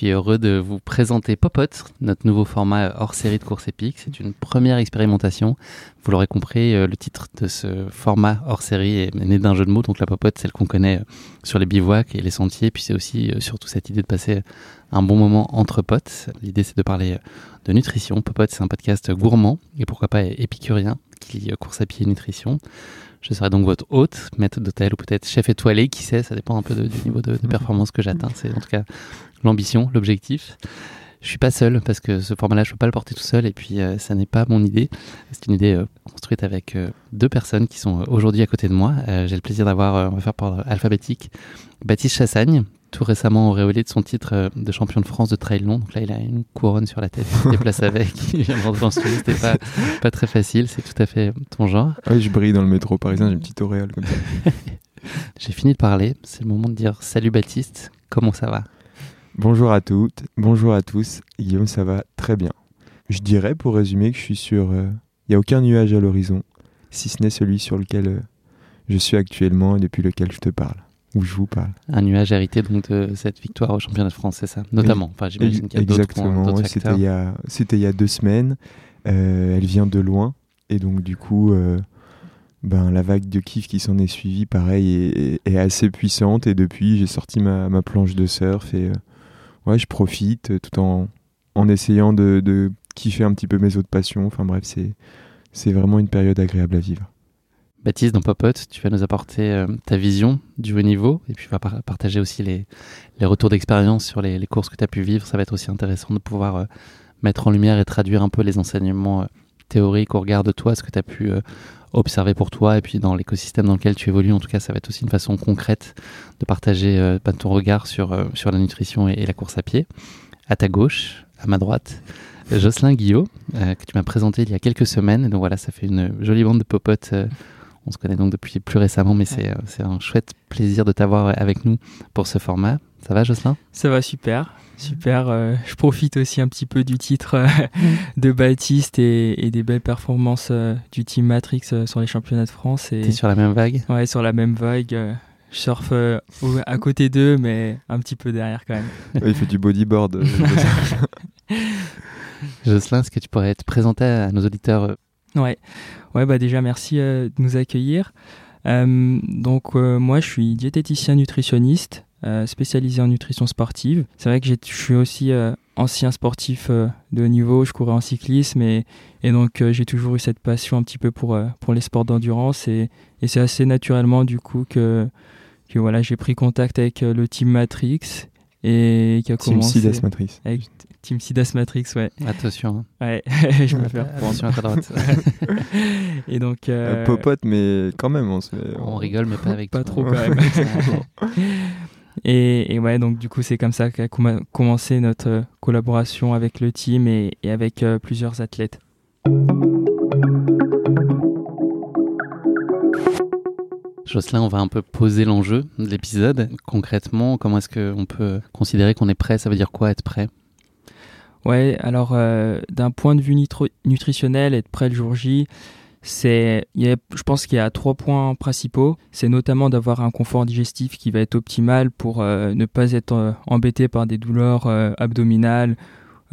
Suis heureux de vous présenter Popote, notre nouveau format hors série de course épique. C'est une première expérimentation. Vous l'aurez compris, euh, le titre de ce format hors série est né d'un jeu de mots. Donc la Popote, celle qu'on connaît euh, sur les bivouacs et les sentiers. Puis c'est aussi euh, surtout cette idée de passer un bon moment entre potes. L'idée c'est de parler de nutrition. Popote, c'est un podcast gourmand et pourquoi pas épicurien qui lie course à pied et nutrition. Je serai donc votre hôte, maître d'hôtel ou peut-être chef étoilé, qui sait, ça dépend un peu du niveau de, de performance que j'atteins. C'est en tout cas l'ambition, l'objectif. Je suis pas seul parce que ce format-là, je peux pas le porter tout seul et puis euh, ça n'est pas mon idée. C'est une idée euh, construite avec euh, deux personnes qui sont aujourd'hui à côté de moi. J'ai le plaisir d'avoir, on va faire par alphabétique, Baptiste Chassagne, tout récemment auréolé de son titre de champion de France de trail long. Donc là, il a une couronne sur la tête, il se déplace avec, il vient de rentrer en studio, c'était pas, pas très facile, c'est tout à fait ton genre. Oui, je brille dans le métro parisien, j'ai une petite auréole comme ça. j'ai fini de parler, c'est le moment de dire salut Baptiste, comment ça va? Bonjour à toutes, bonjour à tous. Guillaume, ça va très bien. Je dirais pour résumer que je suis sur. Il euh, n'y a aucun nuage à l'horizon, si ce n'est celui sur lequel euh, je suis actuellement et depuis lequel je te parle, ou je vous parle. Un nuage hérité donc de cette victoire au championnat de France, c'est ça? Notamment. Enfin, j'imagine qu'il y a Exactement, c'était il, y a, il y a deux semaines. Euh, elle vient de loin et donc du coup. ben, la vague de kiff qui s'en est suivie, pareil, est, assez puissante. Et depuis, j'ai sorti ma, ma, planche de surf et ouais, je profite euh, tout en, en essayant de, de, kiffer un petit peu mes autres passions. Enfin bref, c'est, c'est vraiment une période agréable à vivre. Baptiste, dans Popote, tu vas nous apporter euh, ta vision du haut niveau et puis tu vas partager aussi les, les retours d'expérience sur les, courses que tu as pu vivre. Ça va être aussi intéressant de pouvoir euh, mettre en lumière et traduire un peu les enseignements théoriques au regard de toi, ce que tu as pu observer pour toi et puis dans l'écosystème dans lequel tu évolues. En tout cas, ça va être aussi une façon concrète de partager euh, bah, ton regard sur, euh, sur la nutrition et, la course à pied. À ta gauche, à ma droite, Jocelyn Guillot, euh, que tu m'as présenté il y a quelques semaines. Donc voilà, ça fait une jolie bande de popotes. On se connaît donc depuis plus récemment, mais c'est un chouette plaisir de t'avoir avec nous pour ce format. Ça va, Jocelyn? Ça va super. Super. Euh, je profite aussi un petit peu du titre euh, de Baptiste et, des belles performances euh, du Team Matrix sur les championnats de France. T'es sur la même vague? Ouais, sur la même vague. je surfe à côté d'eux, mais un petit peu derrière quand même. il fait du bodyboard. Jocelyn, est-ce que tu pourrais te présenter à nos auditeurs Ouais, ouais bah déjà merci de nous accueillir. donc moi je suis diététicien nutritionniste. Euh, spécialisé en nutrition sportive. C'est vrai que je suis aussi euh, ancien sportif euh, de haut niveau, je courais en cyclisme et, et donc j'ai toujours eu cette passion un petit peu pour, pour les sports d'endurance et, et c'est assez naturellement du coup que, que voilà, j'ai pris contact avec le Team Matrix et qui a team commencé... Sidas Matrix. Avec Team Sidas Matrix, ouais. Attention. Hein. Ouais, je me fais Attention à droite. et donc... Euh... popote, mais quand même, on se On rigole, mais pas avec Pas trop quand même. Et, ouais, donc du coup, c'est comme ça qu'a commencé notre euh, collaboration avec le team et, avec euh, plusieurs athlètes. Jocelyn, on va un peu poser l'enjeu de l'épisode. Concrètement, comment est-ce qu'on peut considérer qu'on est prêt? Ça veut dire quoi être prêt? Ouais, alors euh, d'un point de vue nutritionnel, être prêt le jour J, c'est, je pense qu'il y a trois points principaux. C'est notamment d'avoir un confort digestif qui va être optimal pour euh, ne pas être euh, embêté par des douleurs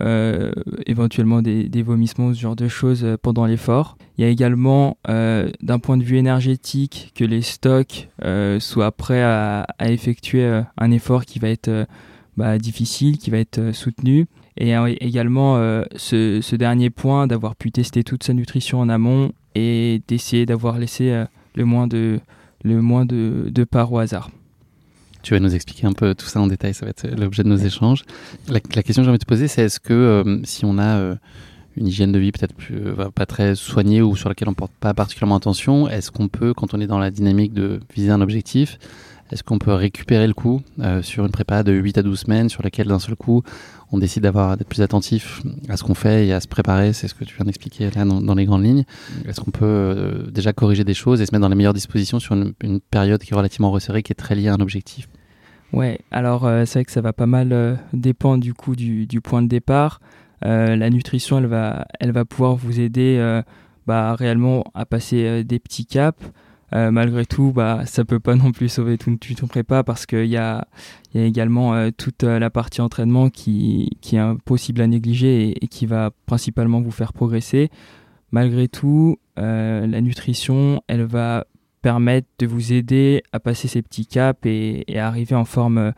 euh, éventuellement des, vomissements, ce genre de choses pendant l'effort. Il y a également, d'un point de vue énergétique, que les stocks soient prêts à, effectuer un effort qui va être bah, difficile, qui va être soutenu. Et également, ce, ce, dernier point, d'avoir pu tester toute sa nutrition en amont et d'essayer d'avoir laissé euh, le moins de, le moins de, de parts au hasard. Tu vas nous expliquer un peu tout ça en détail, ça va être l'objet de nos échanges. La, question que j'ai envie de te poser, c'est est-ce que euh, si on a euh, une hygiène de vie peut-être pas très soignée ou sur laquelle on porte pas particulièrement attention, est-ce qu'on peut, quand on est dans la dynamique de viser un objectif, Est-ce qu'on peut récupérer le coup euh, sur une prépa de 8 à 12 semaines sur laquelle d'un seul coup on décide d'avoir d'être plus attentif à ce qu'on fait et à se préparer? C'est ce que tu viens d'expliquer là dans, les grandes lignes. Est-ce qu'on peut euh, déjà corriger des choses et se mettre dans les meilleures dispositions sur une, période qui est relativement resserrée, qui est très liée à un objectif? Ouais, alors euh, c'est vrai que ça va pas mal dépendre du coup du, point de départ. la nutrition, elle va, elle va pouvoir vous aider bah, réellement à passer des petits caps. Euh, malgré tout, bah, ça peut pas non plus sauver tout, ton prépa parce qu'il y a, y a également euh, toute euh, la partie entraînement qui est impossible à négliger et, qui va principalement vous faire progresser. Malgré tout, la nutrition, elle va permettre de vous aider à passer ces petits caps et, à arriver en forme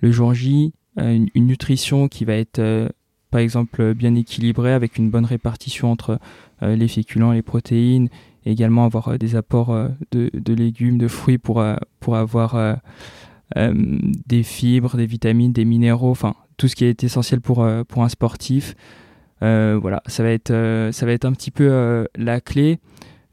le jour J. Une, une, nutrition qui va être, par exemple, bien équilibrée avec une bonne répartition entre les féculents et les protéines également avoir euh, des apports euh, de, légumes, de fruits pour, euh, pour avoir des fibres, des vitamines, des minéraux, enfin tout ce qui est essentiel pour, pour un sportif. voilà, ça va, être, ça va être un petit peu la clé.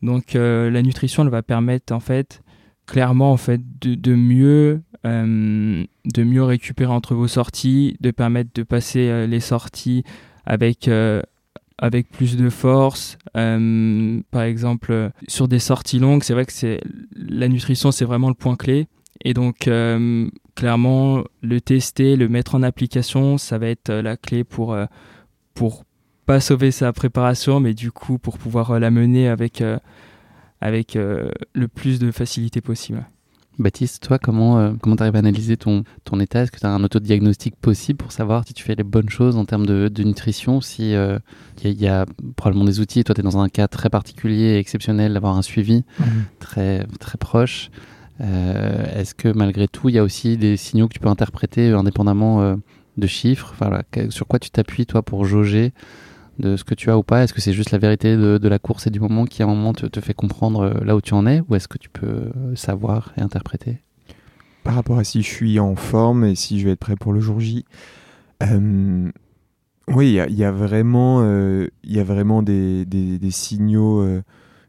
Donc la nutrition, elle va permettre en fait clairement en fait de, mieux de mieux récupérer entre vos sorties, de permettre de passer les sorties avec avec plus de force. Euh, par exemple, sur des sorties longues, c'est vrai que c'est la nutrition, c'est vraiment le point clé. Et donc, euh, clairement, le tester, le mettre en application, ça va être la clé pour, euh, pour pas sauver sa préparation, mais du coup, pour pouvoir la mener avec, avec le plus de facilité possible. Baptiste, toi, comment euh, comment tu arrives à analyser ton, ton état? Est-ce que tu as un autodiagnostic possible pour savoir si tu fais les bonnes choses en termes de, de nutrition Si il euh, y, a probablement des outils, toi, tu es dans un cas très particulier et exceptionnel d'avoir un suivi mhm. très, très proche. Euh, est-ce que malgré tout, il y a aussi des signaux que tu peux interpréter indépendamment de chiffres? Enfin, Sur quoi tu t'appuies, toi, pour jauger de ce que tu as ou pas? Est-ce que c'est juste la vérité de, la course et du moment qui à un moment te, fait comprendre euh, là où tu en es? Ou est-ce que tu peux euh, savoir et interpréter? Par rapport à si je suis en forme et si je vais être prêt pour le jour J, euh, oui, il y, a vraiment, il y a vraiment des signaux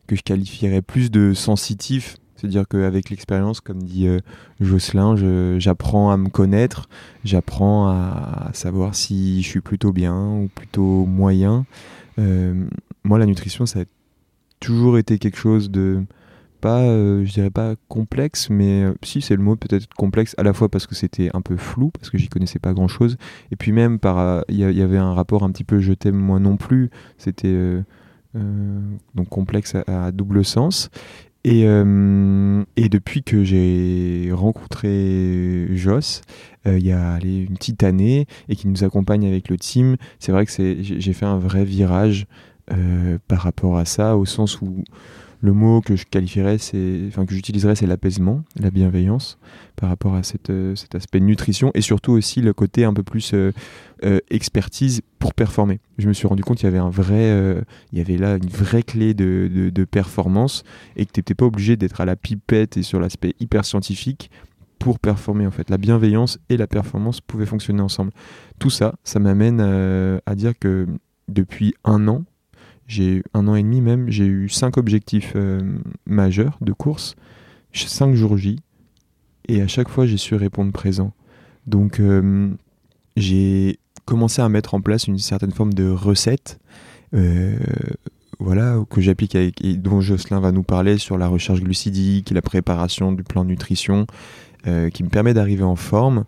que je qualifierais plus de sensitifs c'est-à-dire qu'avec l'expérience, comme dit euh, Jocelyn, j'apprends à me connaître, j'apprends à, savoir si je suis plutôt bien ou plutôt moyen. Euh, moi, la nutrition, ça a toujours été quelque chose de pas, euh, je dirais pas complexe, mais si c'est le mot peut-être complexe, à la fois parce que c'était un peu flou, parce que j'y connaissais pas grand-chose, et puis même par, il y, avait un rapport un petit peu je t'aime moi non plus, c'était donc complexe à, double sens. Et, euh, et, depuis que j'ai rencontré Joss, euh, il y a une petite année, et qui nous accompagne avec le team, c'est vrai que j'ai fait un vrai virage euh, par rapport à ça, au sens où le mot que je qualifierais, c'est, enfin que j'utiliserais, c'est l'apaisement, la bienveillance par rapport à cet aspect nutrition et surtout aussi le côté un peu plus expertise pour performer. Je me suis rendu compte qu'il y avait un vrai, il y avait là une vraie clé de, de, performance et que tu n'étais pas obligé d'être à la pipette et sur l'aspect hyper scientifique pour performer en fait. La bienveillance et la performance pouvaient fonctionner ensemble. Tout ça, ça m'amène à dire que depuis un an, j'ai un an et demi même, j'ai eu cinq objectifs euh, majeurs de course, cinq jours J, et à chaque fois j'ai su répondre présent. Donc euh, j'ai commencé à mettre en place une certaine forme de recette, euh, voilà, que j'applique avec, et dont Jocelyn va nous parler sur la recherche glucidique, la préparation du plan nutrition, qui me permet d'arriver en forme.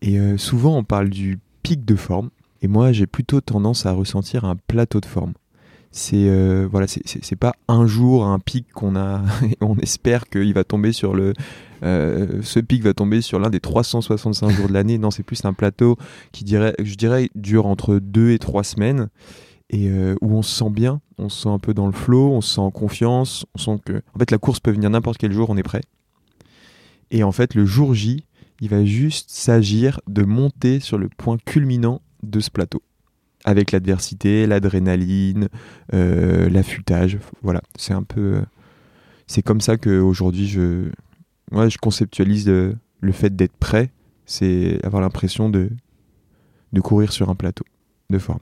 Et souvent on parle du pic de forme, et moi j'ai plutôt tendance à ressentir un plateau de forme c'est euh, voilà c'est pas un jour un pic qu'on a on espère qu'il va tomber sur le euh, ce pic va tomber sur l'un des 365 jours de l'année. Non c'est plus un plateau qui dirait je dirais dure entre deux et trois semaines. Et euh, où on se sent bien on se sent un peu dans le flow on se sent en confiance on sent que en fait la course peut venir n'importe quel jour on est prêt. Et en fait le jour J il va juste s'agir de monter sur le point culminant de ce plateau avec l'adversité, l'adrénaline, euh, l'affûtage. Voilà, c'est un peu. Euh, c'est comme ça qu'aujourd'hui, je, je conceptualise le, le fait d'être prêt, c'est avoir l'impression de, de courir sur un plateau de forme.